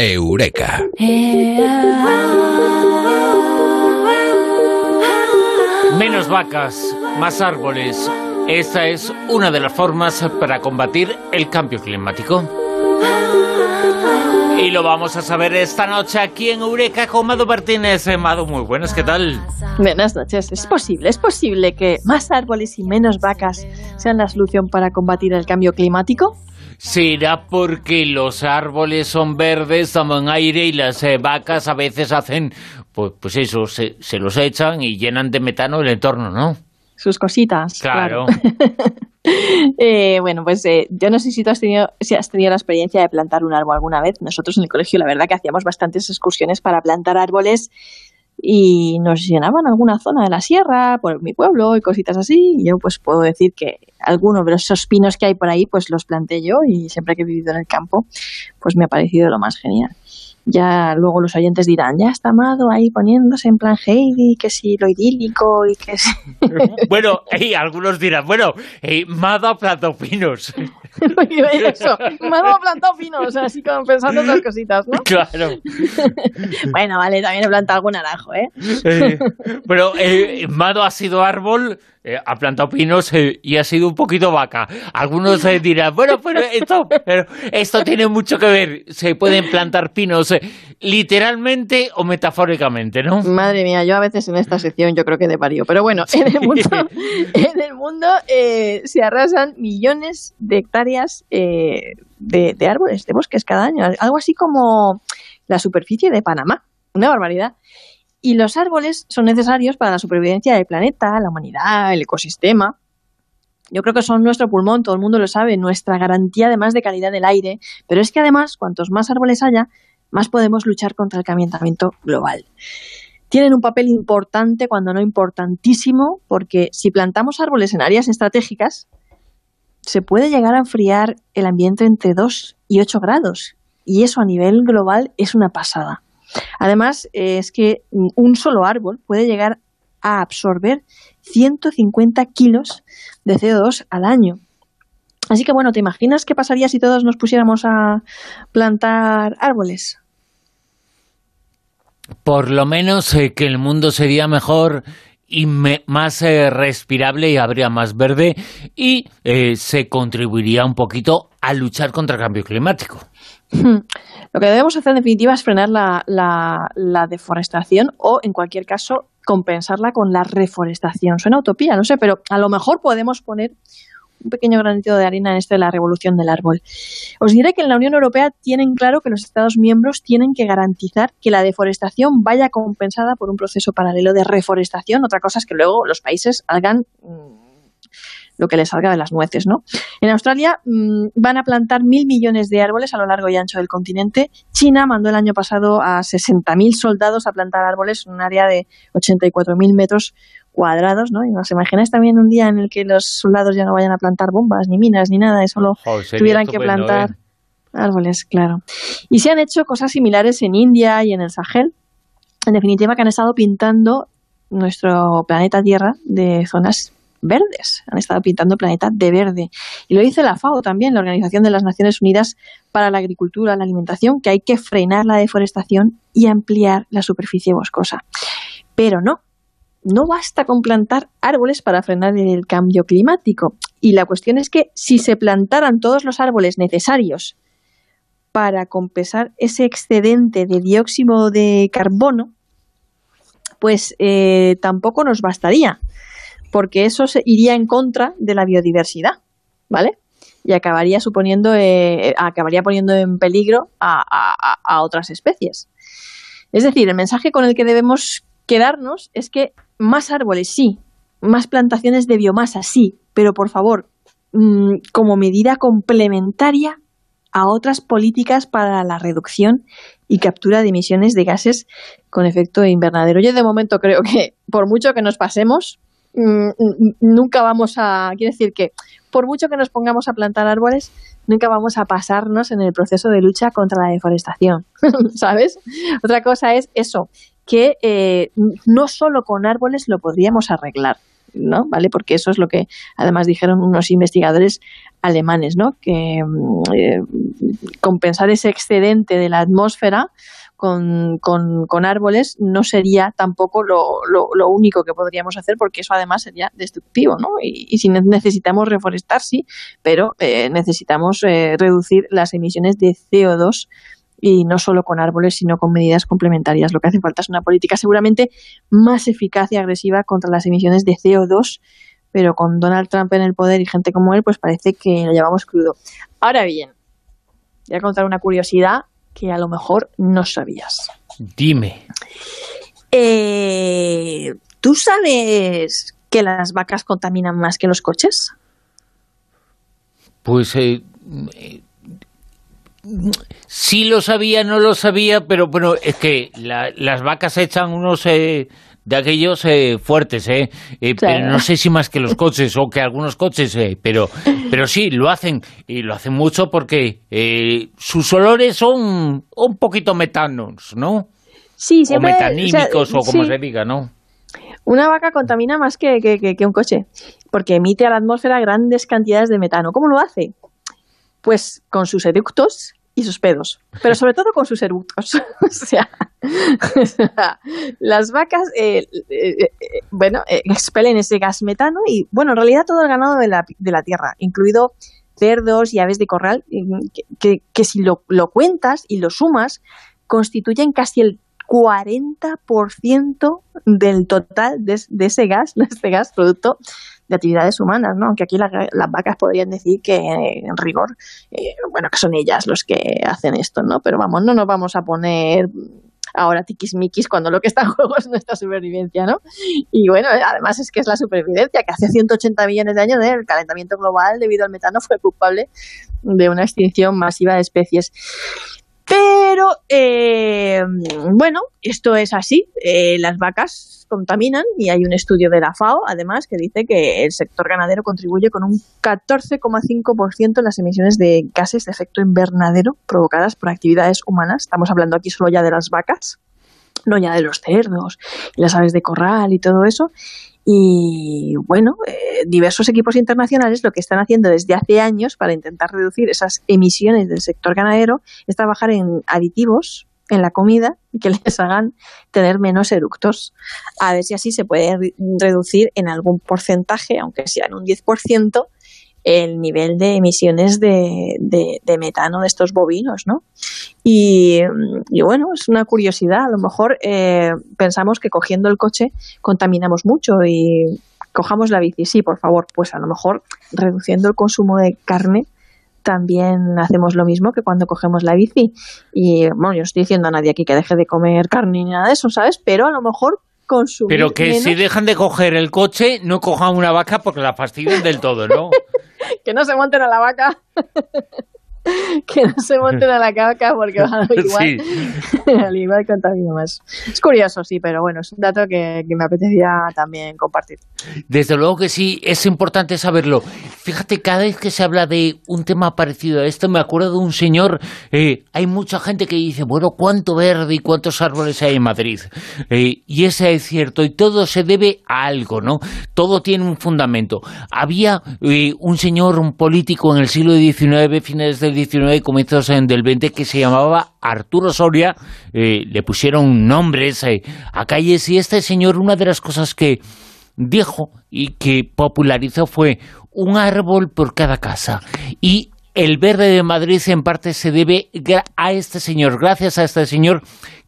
Eureka. Menos vacas, más árboles. Esta es una de las formas para combatir el cambio climático. Y lo vamos a saber esta noche aquí en Eureka con Mado Martínez. Eh, Mado, muy buenas, ¿qué tal? Buenas noches. Es posible, es posible que más árboles y menos vacas sean la solución para combatir el cambio climático. Será porque los árboles son verdes, toman aire y las eh, vacas a veces hacen, pues, pues eso, se, se los echan y llenan de metano el entorno, ¿no? Sus cositas. Claro. Eh, bueno, pues eh, yo no sé si tú has tenido, si has tenido la experiencia de plantar un árbol alguna vez. Nosotros en el colegio, la verdad que hacíamos bastantes excursiones para plantar árboles y nos llenaban alguna zona de la sierra, por mi pueblo y cositas así. Y yo pues puedo decir que algunos de esos pinos que hay por ahí, pues los planté yo y siempre que he vivido en el campo, pues me ha parecido lo más genial. Ya luego los oyentes dirán, ya está Amado ahí poniéndose en plan Heidi, que si lo idílico y que si... Bueno, y algunos dirán, bueno, eh, Mado plantado pinos. Eso, Amado ha plantado pinos, así como pensando otras cositas, ¿no? Claro. Bueno, vale, también he plantado algún naranjo, ¿eh? Eh, pero eh, Mado ha sido árbol, eh, ha plantado pinos eh, y ha sido un poquito vaca. Algunos dirán, bueno, pero esto, pero esto tiene mucho que ver. Se pueden plantar pinos literalmente o metafóricamente, ¿no? Madre mía, yo a veces en esta sección yo creo que de parió. Pero bueno, en el mundo, en el mundo eh, se arrasan millones de hectáreas eh, de, de árboles, de bosques cada año. Algo así como la superficie de Panamá. Una barbaridad. Y los árboles son necesarios para la supervivencia del planeta, la humanidad, el ecosistema. Yo creo que son nuestro pulmón, todo el mundo lo sabe, nuestra garantía además de calidad del aire. Pero es que además, cuantos más árboles haya, más podemos luchar contra el calentamiento global. Tienen un papel importante, cuando no importantísimo, porque si plantamos árboles en áreas estratégicas, se puede llegar a enfriar el ambiente entre 2 y 8 grados. Y eso a nivel global es una pasada. Además, eh, es que un solo árbol puede llegar a absorber 150 kilos de CO2 al año. Así que bueno, ¿te imaginas qué pasaría si todos nos pusiéramos a plantar árboles? Por lo menos eh, que el mundo sería mejor y me- más eh, respirable y habría más verde y eh, se contribuiría un poquito a luchar contra el cambio climático. Lo que debemos hacer en definitiva es frenar la, la- la deforestación o, en cualquier caso, compensarla con la reforestación. Suena utopía, no sé, pero a lo mejor podemos poner un pequeño granito de arena en esto de la revolución del árbol. Os diré que en la Unión Europea tienen claro que los Estados miembros tienen que garantizar que la deforestación vaya compensada por un proceso paralelo de reforestación. Otra cosa es que luego los países hagan mm, lo que les salga de las nueces, ¿no? En Australia mm, van a plantar mil millones de árboles a lo largo y ancho del continente. China mandó el año pasado a 60.000 soldados a plantar árboles en un área de 84.000 metros cuadrados, ¿no? Y os imagináis también un día en el que los soldados ya no vayan a plantar bombas, ni minas, ni nada, y solo sería tuvieran que plantar ¿eh? árboles, claro. Y se han hecho cosas similares en India y en el Sahel. En definitiva, que han estado pintando nuestro planeta Tierra de zonas verdes. Han estado pintando el planeta de verde. Y lo dice la FAO también, la Organización de las Naciones Unidas para la Agricultura, la Alimentación, que hay que frenar la deforestación y ampliar la superficie boscosa. Pero no, no basta con plantar árboles para frenar el cambio climático. Y la cuestión es que si se plantaran todos los árboles necesarios para compensar ese excedente de dióxido de carbono, pues eh, tampoco nos bastaría, porque eso se iría en contra de la biodiversidad, ¿vale? Y acabaría suponiendo, eh, acabaría poniendo en peligro a otras especies. Es decir, el mensaje con el que debemos quedarnos es que más árboles sí, más plantaciones de biomasa sí, pero por favor, mm, como medida complementaria a otras políticas para la reducción y captura de emisiones de gases con efecto invernadero. Yo de momento creo que por mucho que nos pasemos, mm, mm, nunca vamos a, quiero decir que por mucho que nos pongamos a plantar árboles, nunca vamos a pasarnos en el proceso de lucha contra la deforestación, ¿sabes? Otra cosa es eso, que eh, no solo con árboles lo podríamos arreglar, ¿no? ¿Vale? Porque eso es lo que además dijeron unos investigadores alemanes, ¿no? Que mm, eh, compensar ese excedente de la atmósfera con, con, árboles no sería tampoco lo, lo, único que podríamos hacer porque eso además sería destructivo, ¿no? Y, si necesitamos reforestar, sí, pero eh, necesitamos eh, reducir las emisiones de CO2 y no solo con árboles, sino con medidas complementarias. Lo que hace falta es una política seguramente más eficaz y agresiva contra las emisiones de CO2, pero con Donald Trump en el poder y gente como él, pues parece que lo llevamos crudo. Ahora bien, voy a contar una curiosidad que a lo mejor no sabías. Dime. Eh, ¿Tú sabes que las vacas contaminan más que los coches? Pues eh, sí lo sabía, no lo sabía, pero bueno, es que las vacas echan unos eh, de aquellos eh, fuertes, ¿eh? eh pero no sé si más que los coches o que algunos coches, eh, pero, pero sí, lo hacen y lo hacen mucho porque sus olores son un poquito metanos, ¿no? Sí, siempre, O metanímicos o, como se diga, ¿no? Una vaca contamina más que, que un coche porque emite a la atmósfera grandes cantidades de metano. ¿Cómo lo hace? Pues con sus eductos y sus pedos, pero sobre todo con sus eructos. o, sea, las vacas, eh, eh, eh, bueno, expelen ese gas metano y, bueno, en realidad todo el ganado de la, de la tierra, incluido cerdos y aves de corral, que, que, si lo, lo, cuentas y lo sumas, constituyen casi el 40% del total de, de, ese gas, de este gas producto de actividades humanas, ¿no? Aunque aquí las vacas podrían decir que en rigor, eh, bueno, que son ellas los que hacen esto, ¿no? Pero vamos, no nos vamos a poner ahora tiquismiquis cuando lo que está en juego es nuestra supervivencia, ¿no? Y bueno, además es que es la supervivencia, que hace 180 millones de años el calentamiento global debido al metano fue culpable de una extinción masiva de especies. Pero, eh, bueno, esto es así. Eh, las vacas contaminan y hay un estudio de la FAO, además, que dice que el sector ganadero contribuye con un 14,5% en las emisiones de gases de efecto invernadero provocadas por actividades humanas. Estamos hablando aquí solo ya de las vacas, no ya de los cerdos y las aves de corral y todo eso. Y bueno, eh, diversos equipos internacionales lo que están haciendo desde hace años para intentar reducir esas emisiones del sector ganadero es trabajar en aditivos en la comida que les hagan tener menos eructos. A ver si así se puede reducir en algún porcentaje, aunque sea en un 10%, el nivel de emisiones de, de, metano de estos bovinos, ¿no? Y, bueno, es una curiosidad. A lo mejor eh, pensamos que cogiendo el coche contaminamos mucho y cojamos la bici. Sí, por favor, pues a lo mejor reduciendo el consumo de carne también hacemos lo mismo que cuando cogemos la bici. Y bueno, yo no estoy diciendo a nadie aquí que deje de comer carne ni nada de eso, ¿sabes? Pero a lo mejor consumir Pero que si dejan de coger el coche, no cojan una vaca porque la fastidian del todo, ¿no? que no se monten a la vaca. que no se monten a la vaca porque van a igual, al igual contamina más. Es curioso, sí, pero bueno, es un dato que, me apetecía también compartir. Desde luego que sí, es importante saberlo. Fíjate, cada vez que se habla de un tema parecido a esto, me acuerdo de un señor, eh, hay mucha gente que dice, bueno, ¿cuánto verde y cuántos árboles hay en Madrid? Eh, y ese es cierto, y todo se debe a algo, ¿no? Todo tiene un fundamento. Había eh, un señor, un político en el siglo XIX, finales del XIX y comienzos del XX, que se llamaba Arturo Soria, le pusieron nombres a calles, y este señor, una de las cosas que dijo y que popularizó fue un árbol por cada casa. Y el verde de Madrid en parte se debe a este señor, gracias a este señor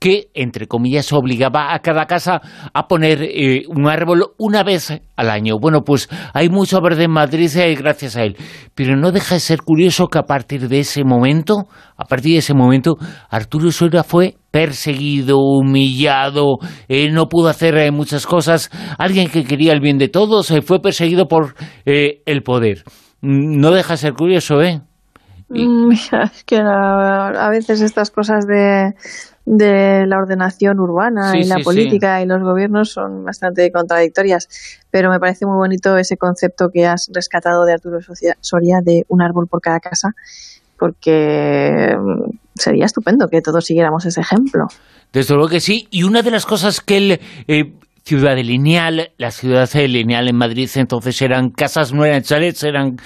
que, entre comillas, obligaba a cada casa a poner eh, un árbol una vez al año. Bueno, pues hay mucho verde en Madrid eh, gracias a él. Pero no deja de ser curioso que a partir de ese momento, a partir de ese momento, Arturo Soria fue perseguido, humillado, eh, no pudo hacer muchas cosas. Alguien que quería el bien de todos fue perseguido por el poder. No deja de ser curioso, ¿eh? Mm, es que a, veces estas cosas de, de la ordenación urbana y la política y los gobiernos son bastante contradictorias, pero me parece muy bonito ese concepto que has rescatado de Arturo Soria de un árbol por cada casa, porque mm, sería estupendo que todos siguiéramos ese ejemplo. Desde luego que sí, y una de las cosas que él eh, ciudad lineal. La ciudad lineal en Madrid entonces eran casas, no eran chalets, eran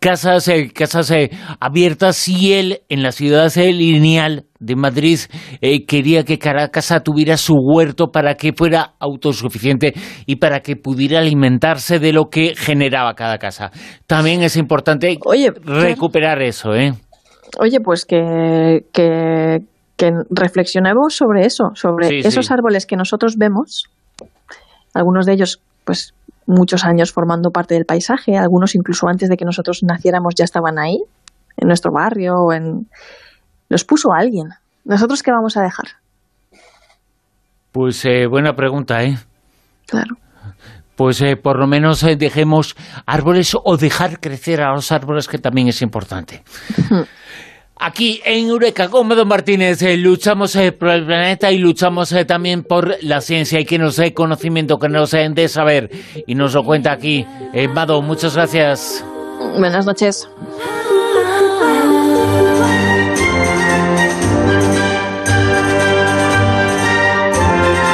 casas, eh, casas eh, abiertas y él en la ciudad lineal de Madrid eh, quería que cada casa tuviera su huerto para que fuera autosuficiente y para que pudiera alimentarse de lo que generaba cada casa. También es importante recuperar eso, ¿eh? Oye, pues que, que, reflexionemos sobre eso, sobre esos árboles que nosotros vemos, algunos de ellos, pues muchos años formando parte del paisaje, algunos incluso antes de que nosotros naciéramos ya estaban ahí, en nuestro barrio, o en... los puso alguien. ¿Nosotros qué vamos a dejar? Pues eh, buena pregunta, ¿eh? Claro. Pues eh, por lo menos eh, dejemos árboles o dejar crecer a los árboles, que también es importante. Aquí en Eureka Mado Martínez eh, luchamos eh, por el planeta y luchamos eh, también por la ciencia y que nos dé conocimiento, que nos dé saber. Y nos lo cuenta aquí. Mado, muchas gracias. Buenas noches.